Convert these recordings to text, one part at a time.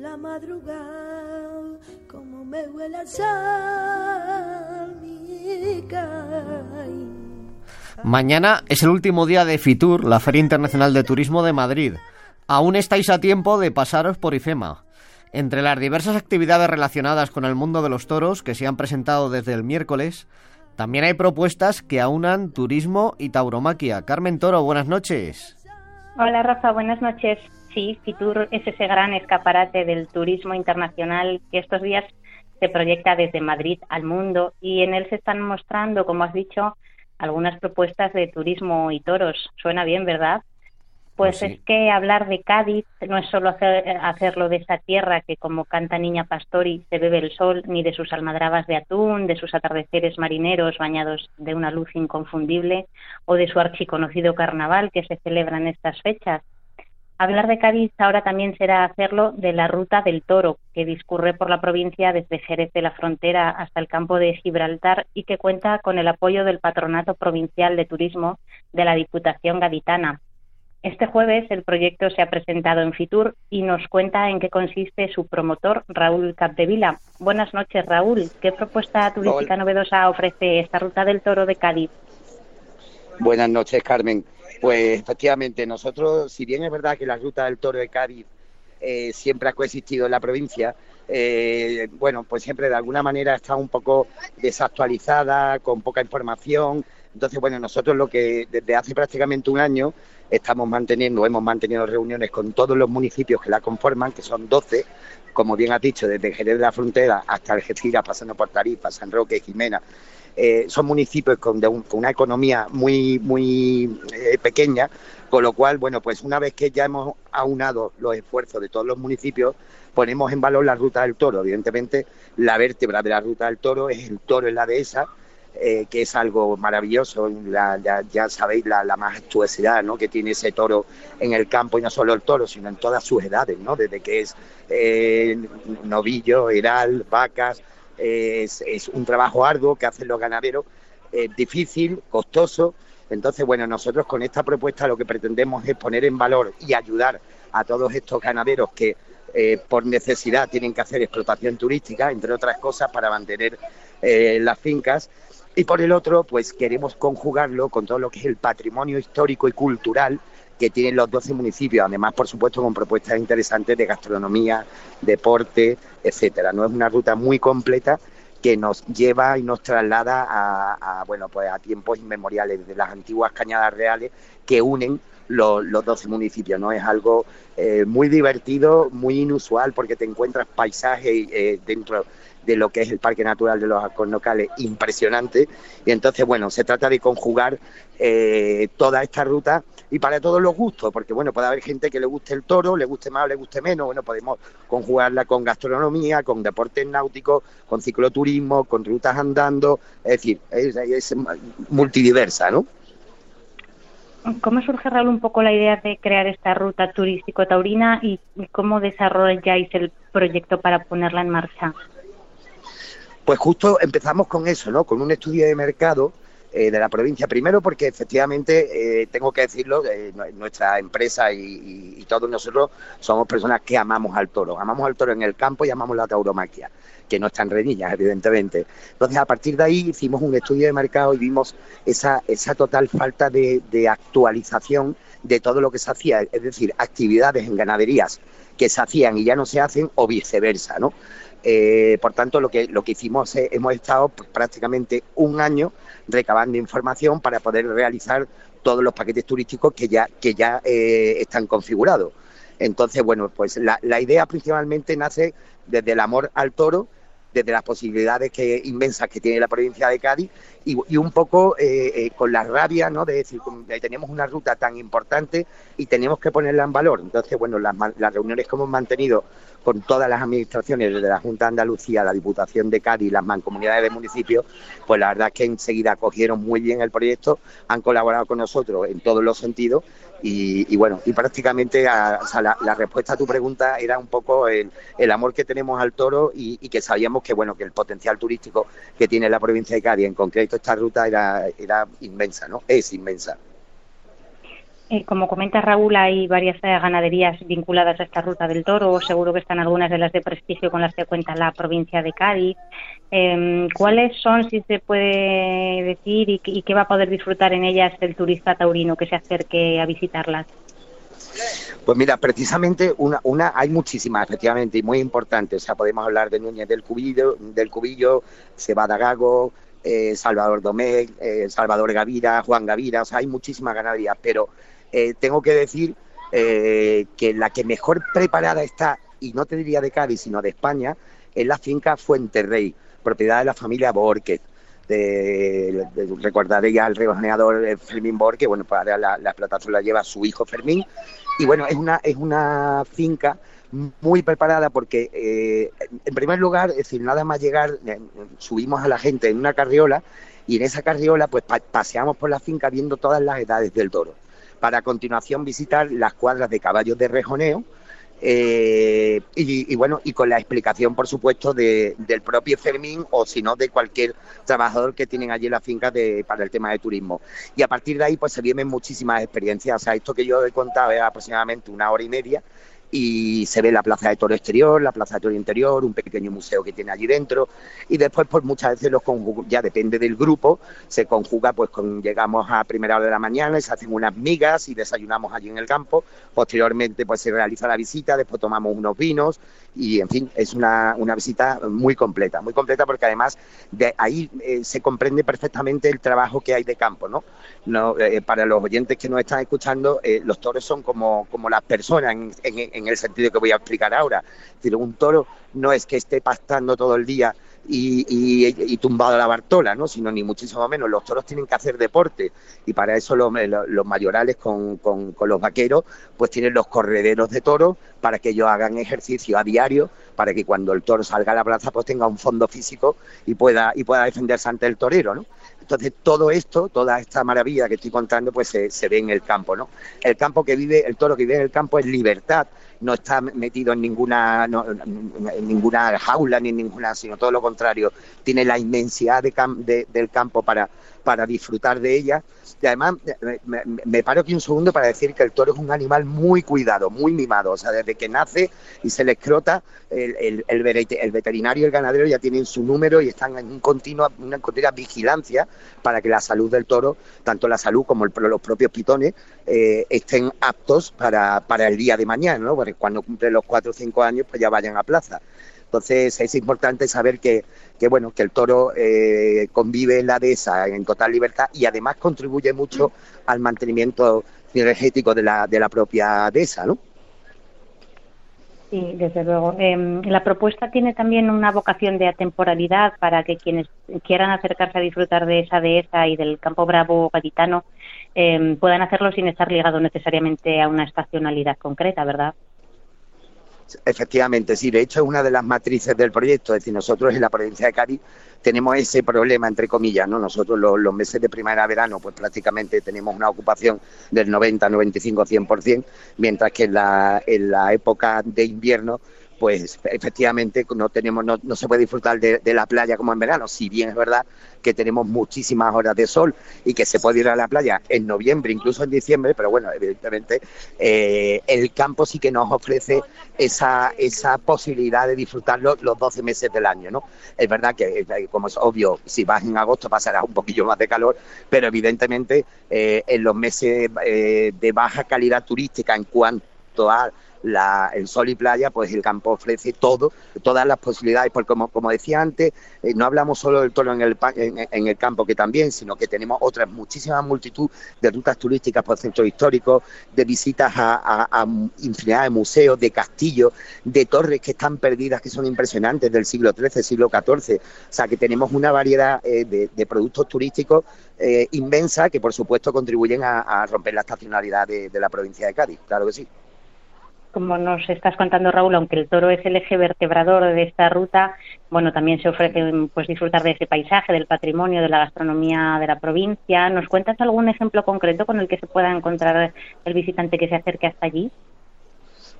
la madrugada, como me huele al sal, mi Mañana es el último día de FITUR, la Feria Internacional de Turismo de Madrid. Aún estáis a tiempo de pasaros por IFEMA. Entre las diversas actividades relacionadas con el mundo de los toros que se han presentado desde el miércoles, también hay propuestas que aunan turismo y tauromaquia. Carmen Toro, buenas noches. Hola Rafa, buenas noches. Sí, Fitur es ese gran escaparate del turismo internacional que estos días se proyecta desde Madrid al mundo y en él se están mostrando, como has dicho, algunas propuestas de turismo y toros. Suena bien, ¿verdad? Pues, pues es que hablar de Cádiz no es solo hacerlo de esa tierra que, como canta Niña Pastori, se bebe el sol, ni de sus almadrabas de atún, de sus atardeceres marineros bañados de una luz inconfundible, o de su archiconocido carnaval que se celebra en estas fechas. Hablar de Cádiz ahora también será hacerlo de la Ruta del Toro, que discurre por la provincia desde Jerez de la Frontera hasta el campo de Gibraltar y que cuenta con el apoyo del Patronato Provincial de Turismo de la Diputación Gaditana. Este jueves el proyecto se ha presentado en Fitur y nos cuenta en qué consiste su promotor, Raúl Capdevila. Buenas noches, Raúl. ¿Qué propuesta turística novedosa ofrece esta Ruta del Toro de Cádiz? Buenas noches, Carmen. Pues efectivamente, nosotros, si bien es verdad que la Ruta del Toro de Cádiz eh, siempre ha coexistido en la provincia, eh, bueno, pues siempre de alguna manera está un poco desactualizada, con poca información. Entonces, bueno, nosotros lo que desde hace prácticamente un año estamos manteniendo, hemos mantenido reuniones con todos los municipios que la conforman, que son 12, como bien has dicho, desde Jerez de la Frontera hasta Algeciras, pasando por Tarifa, San Roque, Jimena. Eh, son municipios con, una economía muy, muy eh, pequeña, con lo cual, bueno, pues una vez que ya hemos aunado los esfuerzos de todos los municipios, ponemos en valor la ruta del toro. Evidentemente, la vértebra de la ruta del toro es el toro en la dehesa, eh, que es algo maravilloso, ya, sabéis la, majestuosidad ¿no? que tiene ese toro en el campo, y no solo el toro, sino en todas sus edades, ¿no? desde que es novillo, heral, vacas, es, un trabajo arduo que hacen los ganaderos, difícil, costoso, entonces, bueno, nosotros con esta propuesta lo que pretendemos es poner en valor y ayudar a todos estos ganaderos que eh, por necesidad tienen que hacer explotación turística, entre otras cosas, para mantener eh, las fincas. Y por el otro, pues queremos conjugarlo con todo lo que es el patrimonio histórico y cultural que tienen los 12 municipios, además, por supuesto, con propuestas interesantes de gastronomía, deporte, etcétera. No es una ruta muy completa que nos lleva y nos traslada a, bueno pues a tiempos inmemoriales de las antiguas cañadas reales que unen los, los 12 municipios no es algo eh, muy divertido muy inusual porque te encuentras paisajes eh, dentro de lo que es el Parque Natural de los Alcornocales impresionante. Y entonces, bueno, se trata de conjugar eh, toda esta ruta y para todos los gustos, porque bueno, puede haber gente que le guste el toro, le guste más le guste menos, bueno, podemos conjugarla con gastronomía, con deportes náuticos, con cicloturismo, con rutas andando, es decir, es multidiversa, ¿no? ¿Cómo surge, Raúl, un poco la idea de crear esta ruta turístico-taurina y cómo desarrolláis el proyecto para ponerla en marcha? Pues justo empezamos con eso, ¿no? Con un estudio de mercado eh, de la provincia. Primero porque efectivamente, eh, tengo que decirlo, eh, nuestra empresa y, todos nosotros somos personas que amamos al toro. Amamos al toro en el campo y amamos la tauromaquia, que no están reñidas, evidentemente. Entonces, a partir de ahí hicimos un estudio de mercado y vimos esa, esa total falta de actualización de todo lo que se hacía, es decir, actividades en ganaderías que se hacían y ya no se hacen o viceversa, ¿no? Eh, por tanto, lo que, lo que hicimos es, hemos estado prácticamente un año recabando información para poder realizar todos los paquetes turísticos que ya, que ya eh, están configurados. Entonces, bueno, pues la, la idea principalmente nace desde el amor al toro, desde las posibilidades que, inmensas que tiene la provincia de Cádiz y, un poco eh, eh, con la rabia ¿no? de decir que tenemos una ruta tan importante y tenemos que ponerla en valor. Entonces, bueno, las, las reuniones que hemos mantenido con todas las administraciones, desde la Junta de Andalucía, la Diputación de Cádiz, las mancomunidades de municipios, pues la verdad es que enseguida acogieron muy bien el proyecto, han colaborado con nosotros en todos los sentidos y, bueno, y prácticamente la, respuesta a tu pregunta era un poco el, amor que tenemos al toro y, que sabíamos que bueno que el potencial turístico que tiene la provincia de Cádiz, en concreto esta ruta, era, era inmensa, ¿no? Es inmensa. Eh, como comenta Raúl, hay varias eh, ganaderías vinculadas a esta ruta del toro. Seguro que están algunas de las de prestigio con las que cuenta la provincia de Cádiz. Em, ¿Cuáles son, si se puede decir, y, qué va a poder disfrutar en ellas el turista taurino que se acerque a visitarlas? Pues mira, precisamente una, una hay muchísimas, efectivamente, y muy importantes. O sea, podemos hablar de Núñez del Cubillo, del Cubillo, Cebada Gago, eh, Salvador Domecq, Salvador Gavira, Juan Gavira, o sea, hay muchísimas ganaderías, pero eh, tengo que decir eh, que la que mejor preparada está, y no te diría de Cádiz, sino de España, es la finca Fuenterrey, propiedad de la familia Borquez. De, recordaré ya al regoneador eh, Fermín Borque, bueno, pues ahora la, la, explotación la lleva su hijo Fermín, y bueno, es una, es una finca muy preparada porque, en primer lugar, es decir, nada más llegar, subimos a la gente en una carriola y en esa carriola pues paseamos por la finca viendo todas las edades del toro para a continuación visitar las cuadras de caballos de rejoneo. Eh, y, bueno, y con la explicación, por supuesto, del propio Fermín o si no de cualquier trabajador que tienen allí en la finca de, para el tema de turismo. Y a partir de ahí, pues se vienen muchísimas experiencias. O sea, esto que yo he contado es aproximadamente una hora y media y se ve la plaza de toro exterior, la plaza de toro interior, un pequeño museo que tiene allí dentro y después pues muchas veces los ya depende del grupo, se conjuga pues con llegamos a primera hora de la mañana y se hacen unas migas y desayunamos allí en el campo, posteriormente pues se realiza la visita, después tomamos unos vinos y en fin, es una, una visita muy completa, muy completa porque además de ahí eh, se comprende perfectamente el trabajo que hay de campo, ¿no? no eh, para los oyentes que nos están escuchando, eh, los toros son como, como las personas en, en en el sentido que voy a explicar ahora. Es un toro no es que esté pastando todo el día y, tumbado a la Bartola, ¿no? sino ni muchísimo menos. Los toros tienen que hacer deporte y para eso los, mayorales con, con, los vaqueros pues tienen los correderos de toros para que ellos hagan ejercicio a diario, para que cuando el toro salga a la plaza pues tenga un fondo físico y pueda, y pueda defenderse ante el torero. ¿no? Entonces, todo esto, toda esta maravilla que estoy contando, pues se, ve en el campo, ¿no? El campo que vive, el toro que vive en el campo es libertad, no está metido en ninguna, en ninguna jaula ni en ninguna, sino todo lo contrario, tiene la inmensidad de del campo para, para disfrutar de ella y además, me, paro aquí un segundo para decir que el toro es un animal muy cuidado, muy mimado. O sea, desde que nace y se le escrota, el, el, veterinario y el ganadero ya tienen su número y están en un continuo, una continua vigilancia para que la salud del toro, tanto la salud como los propios pitones, eh, estén aptos para, para el día de mañana, ¿no? Porque cuando cumplen los cuatro o cinco años, pues ya vayan a plaza. Entonces es importante saber que, que bueno, que el toro eh, convive en la dehesa en total libertad y además contribuye mucho al mantenimiento energético de la, de la propia dehesa, ¿no? Sí, desde luego. Em, la propuesta tiene también una vocación de atemporalidad para que quienes quieran acercarse a disfrutar de esa dehesa y del campo bravo gaditano em, puedan hacerlo sin estar ligado necesariamente a una estacionalidad concreta, ¿verdad? Efectivamente, sí. De hecho, es una de las matrices del proyecto. Es decir, nosotros en la provincia de Cádiz tenemos ese problema, entre comillas, ¿no? Nosotros los, meses de primavera-verano, pues prácticamente tenemos una ocupación del 90, 95, 100%, mientras que en la, en la época de invierno pues efectivamente no tenemos no, no se puede disfrutar de, la playa como en verano, si bien es verdad que tenemos muchísimas horas de sol y que se puede ir a la playa en noviembre, incluso en diciembre, pero bueno, evidentemente eh, el campo sí que nos ofrece esa, esa posibilidad de disfrutarlo los 12 meses del año, ¿no? Es verdad que, eh, como es obvio, si vas en agosto pasará un poquillo más de calor, pero evidentemente eh, en los meses de baja calidad turística en cuanto a la, el sol y playa, pues el campo ofrece todo, todas las posibilidades, porque como, como decía antes, eh, no hablamos solo del toro en el, en, el campo que también, sino que tenemos otras muchísimas multitud de rutas turísticas por centros históricos, de visitas a, infinidad de museos, de castillos, de torres que están perdidas, que son impresionantes del siglo XIII, siglo XIV. O sea que tenemos una variedad eh, de, productos turísticos eh, inmensa que por supuesto contribuyen a, romper la estacionalidad de la provincia de Cádiz, claro que sí como nos estás contando Raúl, aunque el toro es el eje vertebrador de esta ruta, bueno, también se ofrece pues disfrutar de ese paisaje, del patrimonio, de la gastronomía de la provincia. ¿Nos cuentas algún ejemplo concreto con el que se pueda encontrar el visitante que se acerque hasta allí?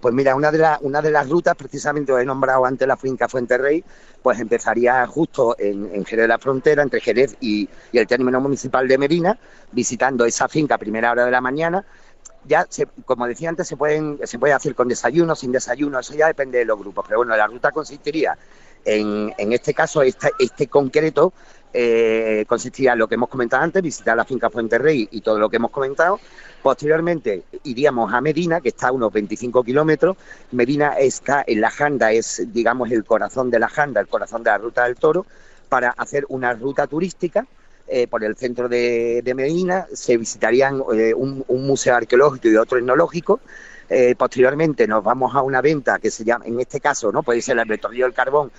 Pues mira, una de, una de las rutas, precisamente os he nombrado antes la finca Fuenterrey, pues empezaría justo en, Jerez de la Frontera, entre Jerez y, y el término municipal de Medina, visitando esa finca a primera hora de la mañana, ya, como decía antes, se pueden se puede hacer con desayuno, sin desayuno, eso ya depende de los grupos. Pero bueno, la ruta consistiría en, en este caso, este, este concreto eh, consistiría en lo que hemos comentado antes, visitar la finca Fuente Rey y todo lo que hemos comentado. Posteriormente iríamos a Medina, que está a unos 25 kilómetros. Medina está en la Janda, es digamos el corazón de la Janda, el corazón de la ruta del toro, para hacer una ruta turística eh, por el centro de, Medina, se visitarían eh, un, museo arqueológico y otro etnológico. Eh, posteriormente nos vamos a una venta que se llama, en este caso, no puede ser el laboratorio del carbón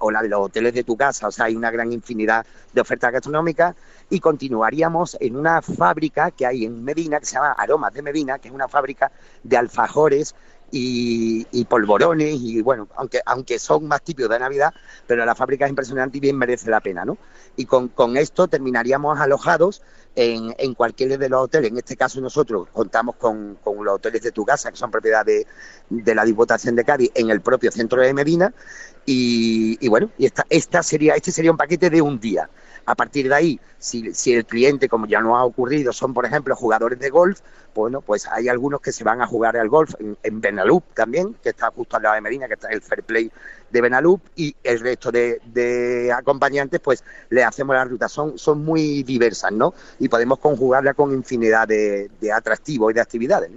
o la de los hoteles de tu casa, o sea, hay una gran infinidad de ofertas gastronómicas y continuaríamos en una fábrica que hay en Medina que se llama Aromas de Medina, que es una fábrica de alfajores y, polvorones y bueno, aunque, aunque son más típicos de Navidad, pero la fábrica es impresionante y bien merece la pena, ¿no? Y con, con esto terminaríamos alojados en, en cualquier de los hoteles. En este caso nosotros contamos con, con los hoteles de tu casa, que son propiedad de, de, la Diputación de Cádiz, en el propio centro de Medina. Y, y bueno, y esta, esta sería, este sería un paquete de un día. A partir de ahí, si, el cliente, como ya no ha ocurrido, son, por ejemplo, jugadores de golf, bueno, pues hay algunos que se van a jugar al golf en, en Benalup también, que está justo al lado de Medina, que está el Fair Play de Benalup, y el resto de, acompañantes, pues le hacemos la ruta. Son, son muy diversas, ¿no? Y podemos conjugarla con infinidad de, atractivos y de actividades.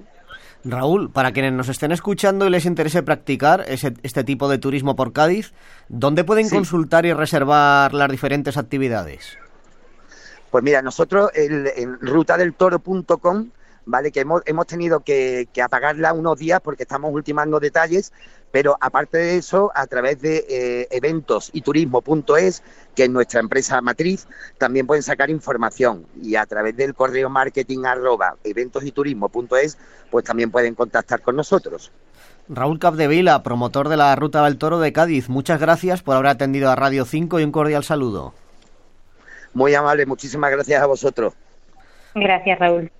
Raúl, para quienes nos estén escuchando y les interese practicar este tipo de turismo por Cádiz, ¿dónde pueden consultar y reservar las diferentes actividades? Pues mira, nosotros en rutadeltoro.com, ¿vale? Que hemos, hemos tenido que, que, apagarla unos días porque estamos ultimando detalles, pero aparte de eso, a través de eh, eventos y turismo.es, que es nuestra empresa matriz, también pueden sacar información y a través del correo marketing arroba eventos y turismo.es, pues también pueden contactar con nosotros. Raúl Capdevila, promotor de la Ruta del Toro de Cádiz, muchas gracias por haber atendido a Radio 5 y un cordial saludo. Muy amable, muchísimas gracias a vosotros. Gracias, Raúl.